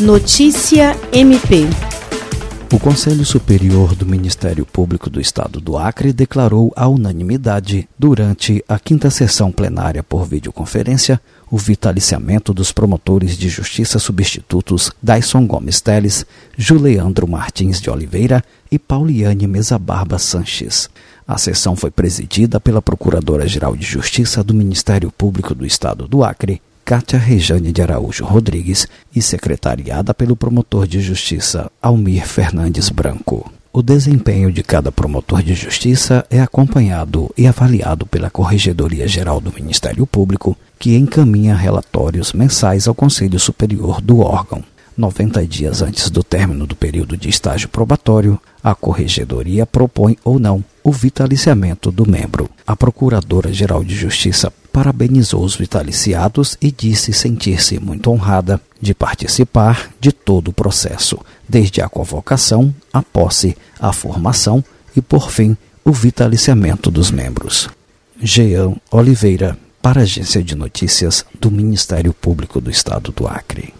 Notícia MP. O Conselho Superior do Ministério Público do Estado do Acre declarou à unanimidade, durante a quinta sessão plenária por videoconferência, o vitaliciamento dos promotores de justiça substitutos Dyson Gomes Teles, Juliandro Martins de Oliveira e Pauliane Mesa Barba Sanches. A sessão foi presidida pela Procuradora-Geral de Justiça do Ministério Público do Estado do Acre, Cátia Rejane de Araújo Rodrigues e secretariada pelo promotor de justiça Almir Fernandes Branco. O desempenho de cada promotor de justiça é acompanhado e avaliado pela Corregedoria Geral do Ministério Público, que encaminha relatórios mensais ao Conselho Superior do órgão. 90 dias antes do término do período de estágio probatório, a Corregedoria propõe ou não o vitaliciamento do membro. A Procuradora-Geral de Justiça parabenizou os vitaliciados e disse sentir-se muito honrada de participar de todo o processo, desde a convocação, a posse, a formação e, por fim, o vitaliciamento dos membros. Jean Oliveira, para a Agência de Notícias do Ministério Público do Estado do Acre.